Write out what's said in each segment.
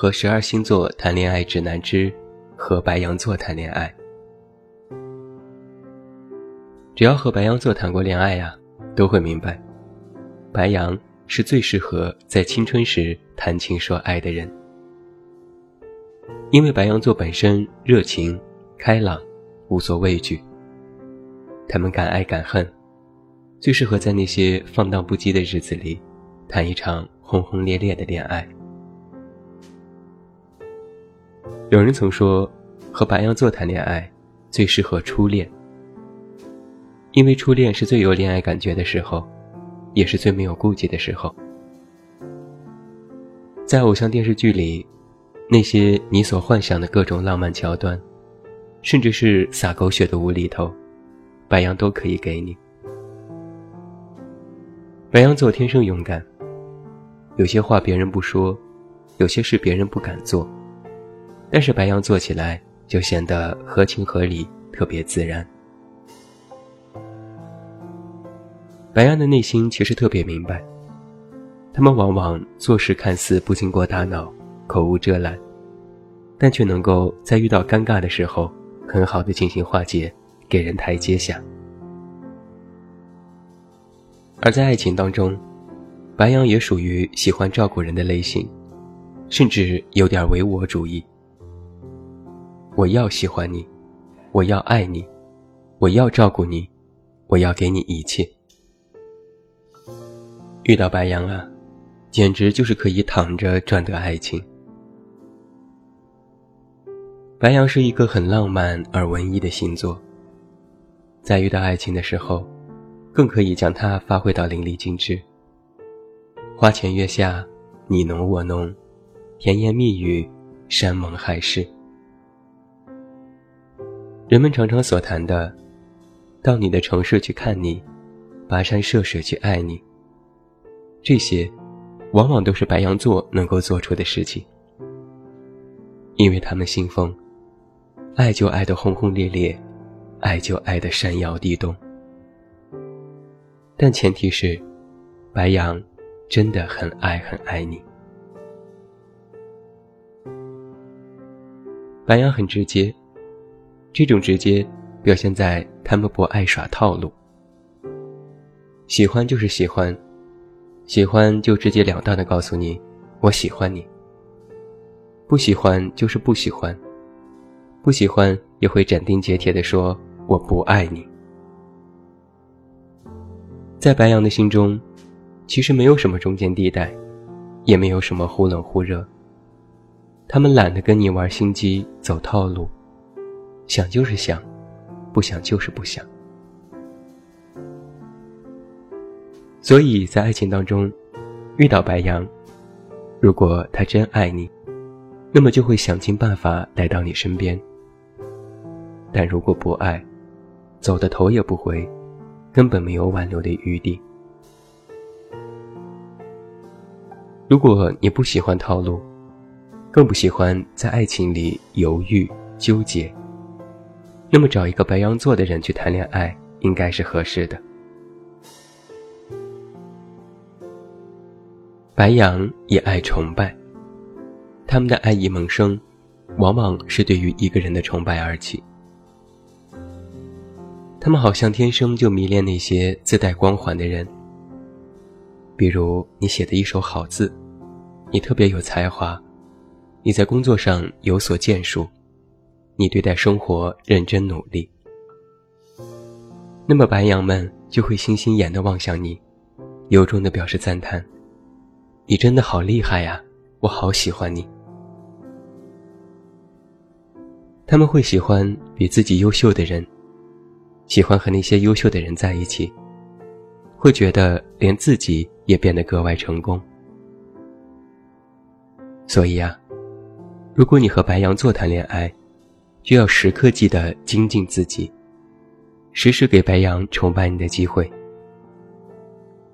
和十二星座谈恋爱指南之和白羊座谈恋爱》。只要和白羊座谈过恋爱呀。都会明白，白羊是最适合在青春时谈情说爱的人，因为白羊座本身热情、开朗、无所畏惧。他们敢爱敢恨，最适合在那些放荡不羁的日子里，谈一场轰轰烈烈的恋爱。有人曾说，和白羊座谈恋爱，最适合初恋。因为初恋是最有恋爱感觉的时候，也是最没有顾忌的时候。在偶像电视剧里，那些你所幻想的各种浪漫桥段，甚至是撒狗血的无厘头，白羊都可以给你。白羊座天生勇敢，有些话别人不说，有些事别人不敢做，但是白羊做起来就显得合情合理，特别自然。白羊的内心其实特别明白，他们往往做事看似不经过大脑，口无遮拦，但却能够在遇到尴尬的时候，很好的进行化解，给人台阶下。而在爱情当中，白羊也属于喜欢照顾人的类型，甚至有点唯我主义。我要喜欢你，我要爱你，我要照顾你，我要给你一切。遇到白羊啊，简直就是可以躺着赚得爱情。白羊是一个很浪漫而文艺的星座，在遇到爱情的时候，更可以将它发挥到淋漓尽致。花前月下，你侬我侬，甜言蜜语，山盟海誓。人们常常所谈的，到你的城市去看你，跋山涉水去爱你。这些，往往都是白羊座能够做出的事情，因为他们信奉，爱就爱的轰轰烈烈，爱就爱的山摇地动。但前提是，白羊真的很爱很爱你。白羊很直接，这种直接表现在他们不爱耍套路，喜欢就是喜欢。喜欢就直截了当的告诉你，我喜欢你。不喜欢就是不喜欢，不喜欢也会斩钉截铁的说我不爱你。在白羊的心中，其实没有什么中间地带，也没有什么忽冷忽热。他们懒得跟你玩心机、走套路，想就是想，不想就是不想。所以在爱情当中，遇到白羊，如果他真爱你，那么就会想尽办法来到你身边；但如果不爱，走的头也不回，根本没有挽留的余地。如果你不喜欢套路，更不喜欢在爱情里犹豫纠结，那么找一个白羊座的人去谈恋爱，应该是合适的。白羊也爱崇拜，他们的爱意萌生，往往是对于一个人的崇拜而起。他们好像天生就迷恋那些自带光环的人，比如你写的一手好字，你特别有才华，你在工作上有所建树，你对待生活认真努力，那么白羊们就会星星眼的望向你，由衷的表示赞叹。你真的好厉害呀，我好喜欢你。他们会喜欢比自己优秀的人，喜欢和那些优秀的人在一起，会觉得连自己也变得格外成功。所以啊，如果你和白羊座谈恋爱，就要时刻记得精进自己，时时给白羊崇拜你的机会。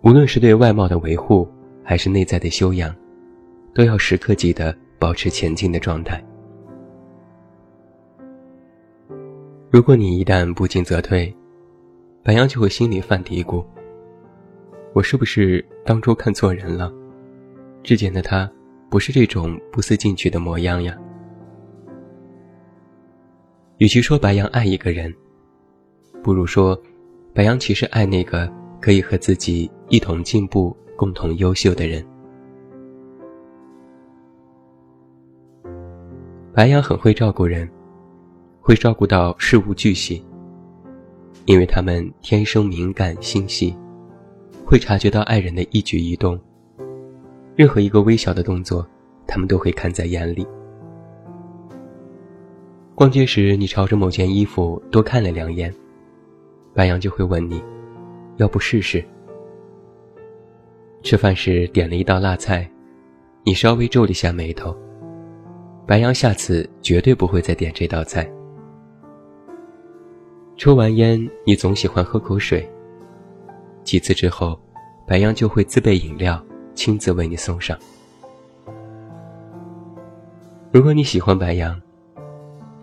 无论是对外貌的维护，还是内在的修养，都要时刻记得保持前进的状态。如果你一旦不进则退，白羊就会心里犯嘀咕：我是不是当初看错人了？之前的他不是这种不思进取的模样呀。与其说白羊爱一个人，不如说，白羊其实爱那个可以和自己一同进步、共同优秀的人。白羊很会照顾人，会照顾到事无巨细，因为他们天生敏感心细，会察觉到爱人的一举一动，任何一个微小的动作，他们都会看在眼里。逛街时，你朝着某件衣服多看了两眼，白羊就会问你：“要不试试？”吃饭时点了一道辣菜，你稍微皱了一下眉头，白羊下次绝对不会再点这道菜。抽完烟，你总喜欢喝口水，几次之后，白羊就会自备饮料，亲自为你送上。如果你喜欢白羊，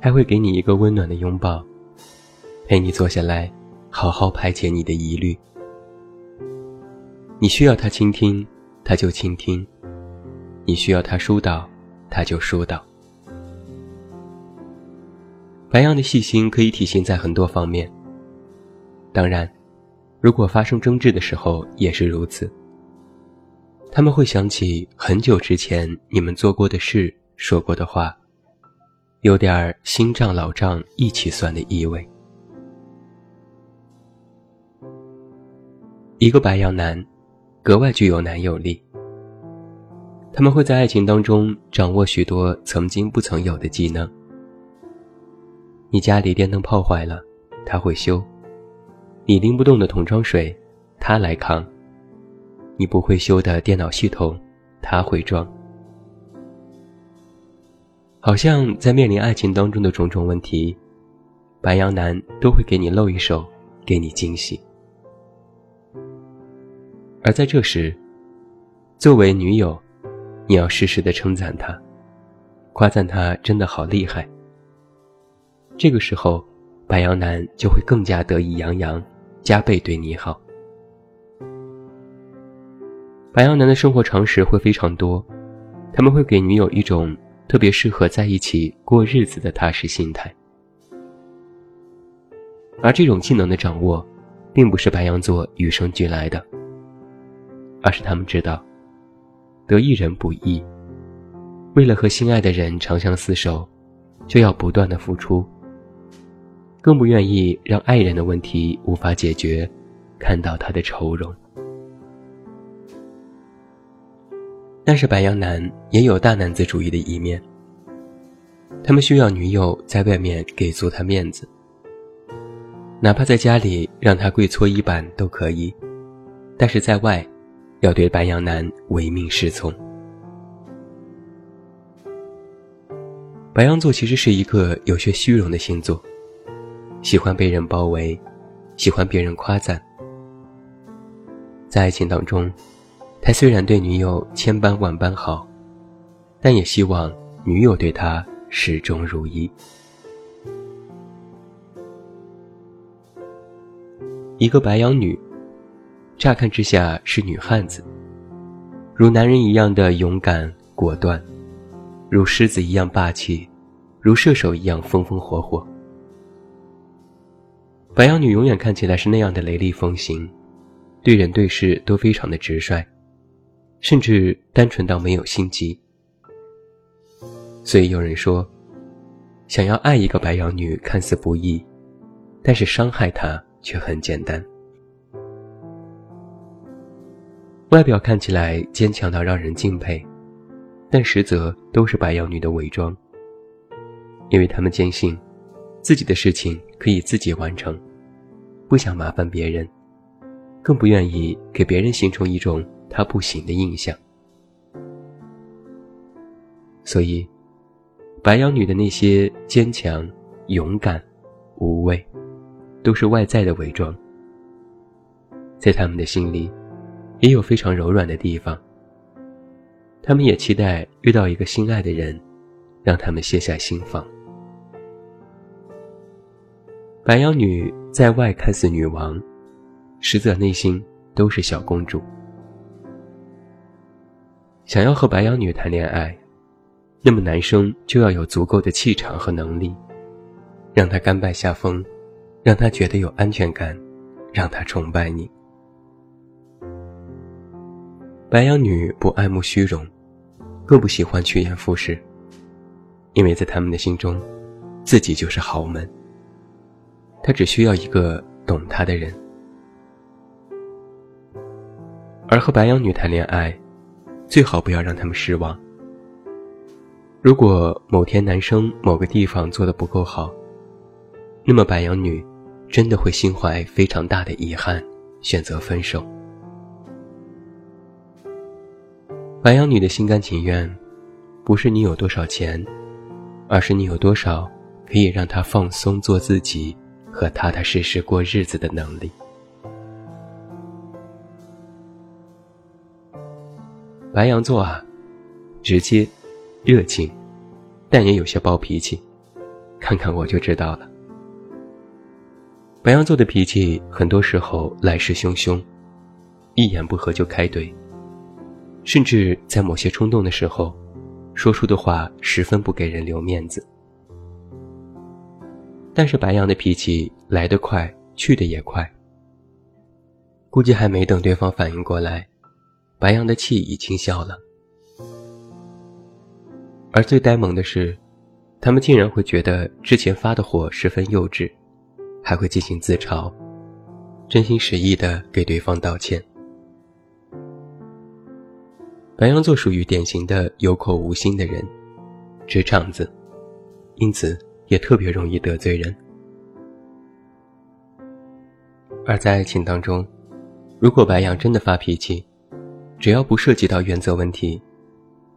还会给你一个温暖的拥抱，陪你坐下来，好好排解你的疑虑。你需要他倾听，他就倾听；你需要他疏导，他就疏导。白羊的细心可以体现在很多方面。当然，如果发生争执的时候也是如此。他们会想起很久之前你们做过的事，说过的话。有点新账老账一起算的意味。一个白羊男，格外具有男友力。他们会在爱情当中掌握许多曾经不曾有的技能。你家里电灯泡坏了，他会修；你拎不动的桶装水，他来扛；你不会修的电脑系统，他会装。好像在面临爱情当中的种种问题，白羊男都会给你露一手，给你惊喜。而在这时，作为女友，你要适时的称赞他，夸赞他真的好厉害。这个时候，白羊男就会更加得意洋洋，加倍对你好。白羊男的生活常识会非常多，他们会给女友一种。特别适合在一起过日子的踏实心态，而这种技能的掌握，并不是白羊座与生俱来的，而是他们知道，得一人不易，为了和心爱的人长相厮守，就要不断的付出，更不愿意让爱人的问题无法解决，看到他的愁容。但是白羊男也有大男子主义的一面。他们需要女友在外面给足他面子，哪怕在家里让他跪搓衣板都可以，但是在外，要对白羊男唯命是从。白羊座其实是一个有些虚荣的星座，喜欢被人包围，喜欢别人夸赞。在爱情当中。他虽然对女友千般万般好，但也希望女友对他始终如一。一个白羊女，乍看之下是女汉子，如男人一样的勇敢果断，如狮子一样霸气，如射手一样风风火火。白羊女永远看起来是那样的雷厉风行，对人对事都非常的直率。甚至单纯到没有心机，所以有人说，想要爱一个白羊女看似不易，但是伤害她却很简单。外表看起来坚强到让人敬佩，但实则都是白羊女的伪装。因为他们坚信，自己的事情可以自己完成，不想麻烦别人，更不愿意给别人形成一种。他不行的印象，所以，白羊女的那些坚强、勇敢、无畏，都是外在的伪装。在他们的心里，也有非常柔软的地方。他们也期待遇到一个心爱的人，让他们卸下心防。白羊女在外看似女王，实则内心都是小公主。想要和白羊女谈恋爱。那么男生就要有足够的气场和能力，让她甘拜下风，让她觉得有安全感，让她崇拜你。白羊女不爱慕虚荣，更不喜欢趋炎附势，因为在他们的心中，自己就是豪门。她只需要一个懂她的人，而和白羊女谈恋爱，最好不要让他们失望。如果某天男生某个地方做的不够好，那么白羊女真的会心怀非常大的遗憾，选择分手。白羊女的心甘情愿，不是你有多少钱，而是你有多少可以让她放松做自己和踏踏实实过日子的能力。白羊座啊，直接。热情，但也有些暴脾气，看看我就知道了。白羊座的脾气很多时候来势汹汹，一言不合就开怼，甚至在某些冲动的时候，说出的话十分不给人留面子。但是白羊的脾气来得快，去得也快，估计还没等对方反应过来，白羊的气已经消了。而最呆萌的是，他们竟然会觉得之前发的火十分幼稚，还会进行自嘲，真心实意的给对方道歉。白羊座属于典型的有口无心的人，直肠子，因此也特别容易得罪人。而在爱情当中，如果白羊真的发脾气，只要不涉及到原则问题，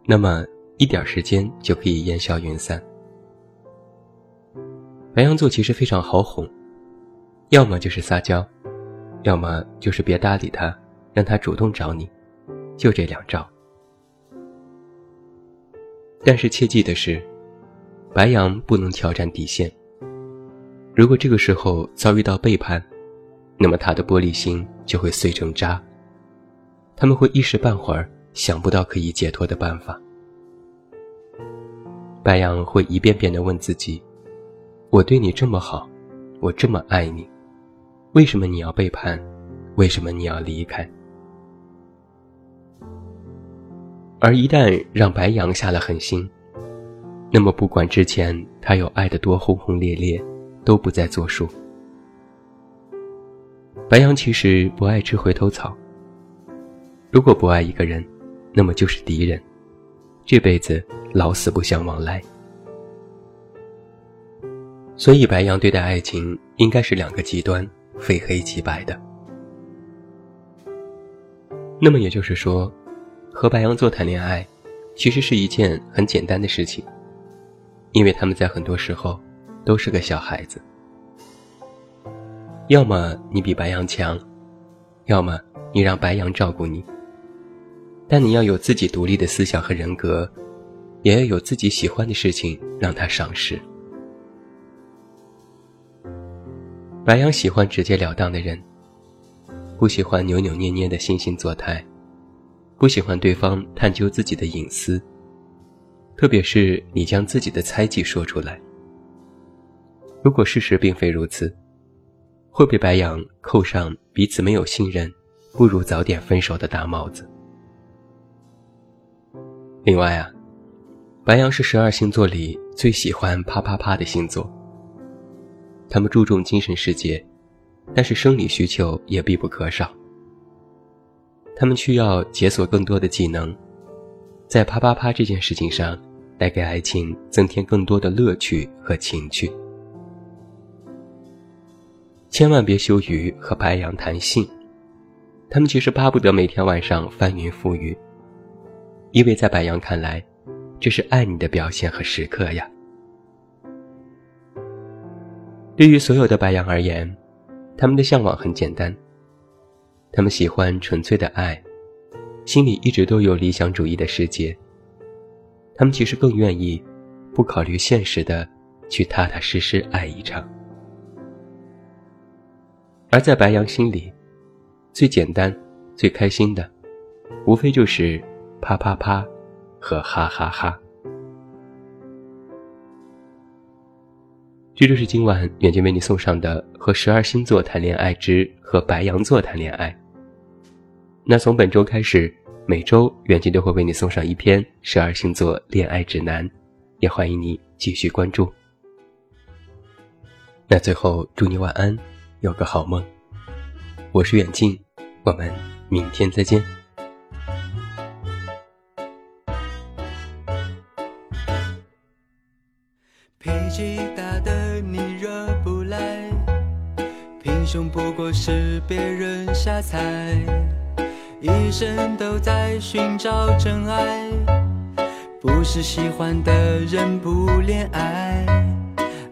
那么。一点时间就可以烟消云散。白羊座其实非常好哄，要么就是撒娇，要么就是别搭理他，让他主动找你，就这两招。但是切记的是，白羊不能挑战底线。如果这个时候遭遇到背叛，那么他的玻璃心就会碎成渣，他们会一时半会儿想不到可以解脱的办法。白羊会一遍遍地问自己：“我对你这么好，我这么爱你，为什么你要背叛？为什么你要离开？”而一旦让白羊下了狠心，那么不管之前他有爱得多轰轰烈烈，都不再作数。白羊其实不爱吃回头草。如果不爱一个人，那么就是敌人。这辈子老死不相往来，所以白羊对待爱情应该是两个极端，非黑即白的。那么也就是说，和白羊座谈恋爱，其实是一件很简单的事情，因为他们在很多时候都是个小孩子。要么你比白羊强，要么你让白羊照顾你。但你要有自己独立的思想和人格，也要有自己喜欢的事情让他赏识。白羊喜欢直截了当的人，不喜欢扭扭捏捏的惺惺作态，不喜欢对方探究自己的隐私，特别是你将自己的猜忌说出来。如果事实并非如此，会被白羊扣上彼此没有信任，不如早点分手的大帽子。另外啊，白羊是十二星座里最喜欢啪啪啪的星座。他们注重精神世界，但是生理需求也必不可少。他们需要解锁更多的技能，在啪啪啪这件事情上，带给爱情增添更多的乐趣和情趣。千万别羞于和白羊谈性，他们其实巴不得每天晚上翻云覆雨。因为在白羊看来，这是爱你的表现和时刻呀。对于所有的白羊而言，他们的向往很简单，他们喜欢纯粹的爱，心里一直都有理想主义的世界。他们其实更愿意不考虑现实的去踏踏实实爱一场。而在白羊心里，最简单、最开心的，无非就是啪啪啪和哈哈哈。这就是今晚远近为你送上的《和十二星座谈恋爱之和白羊座谈恋爱》。那从本周开始，每周远近都会为你送上一篇十二星座恋爱指南，也欢迎你继续关注。那最后祝你晚安，有个好梦。我是远近，我们明天再见。是别人瞎猜，一生都在寻找真爱，不是喜欢的人不恋爱，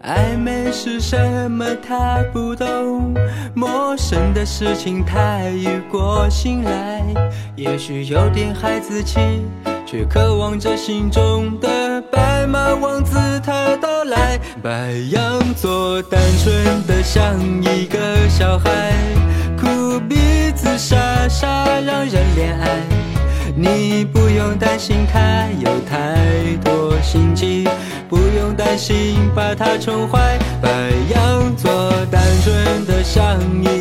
暧昧是什么他不懂，陌生的事情他遇过心来，也许有点孩子气，却渴望着心中的白马王子他到来，白羊座单纯的像一个。小孩哭鼻子傻傻让人怜爱，你不用担心他有太多心机，不用担心把他宠坏。白羊座单纯的像一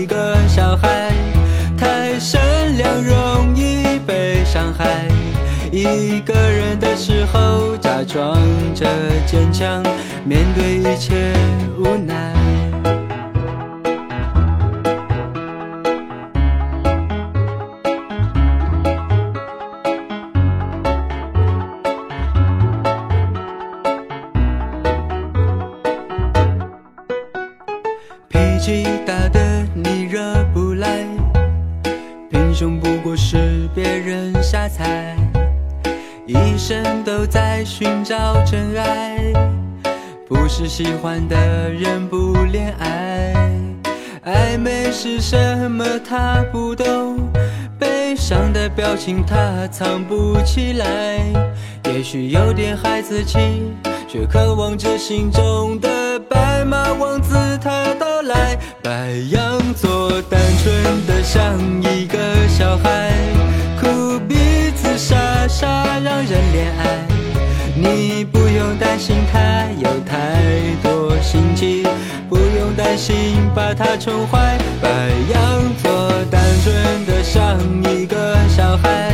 个人的时候假装着坚强，面对一切无奈。脾气大的你惹不来，平胸不过是都在寻找真爱，不是喜欢的人不恋爱，暧昧是什么他不懂，悲伤的表情他藏不起来，也许有点孩子气，却渴望着心中的白马王子他到来。白羊座单纯的像一个小孩，傻傻让人恋爱。你不用担心他有太多心机，不用担心把他宠坏。白羊座单纯的像一个小孩，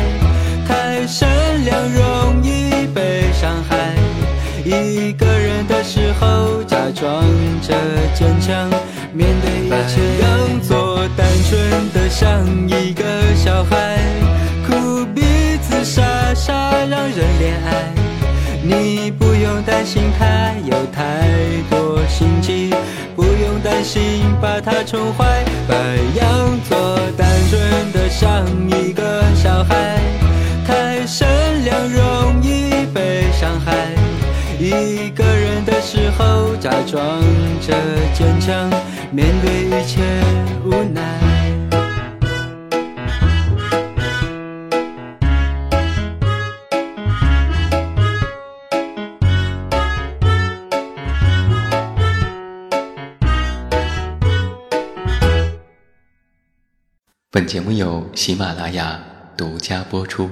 太善良容易被伤害。一个人的时候假装着坚强。面对白羊座，单纯的像一个小孩，人恋爱。你不用担心他有太多心机，不用担心把他宠坏。白羊座，单纯的像一个小孩，太善良容易被伤害。一个人的时候假装着坚强。面对本节目由喜马拉雅独家播出。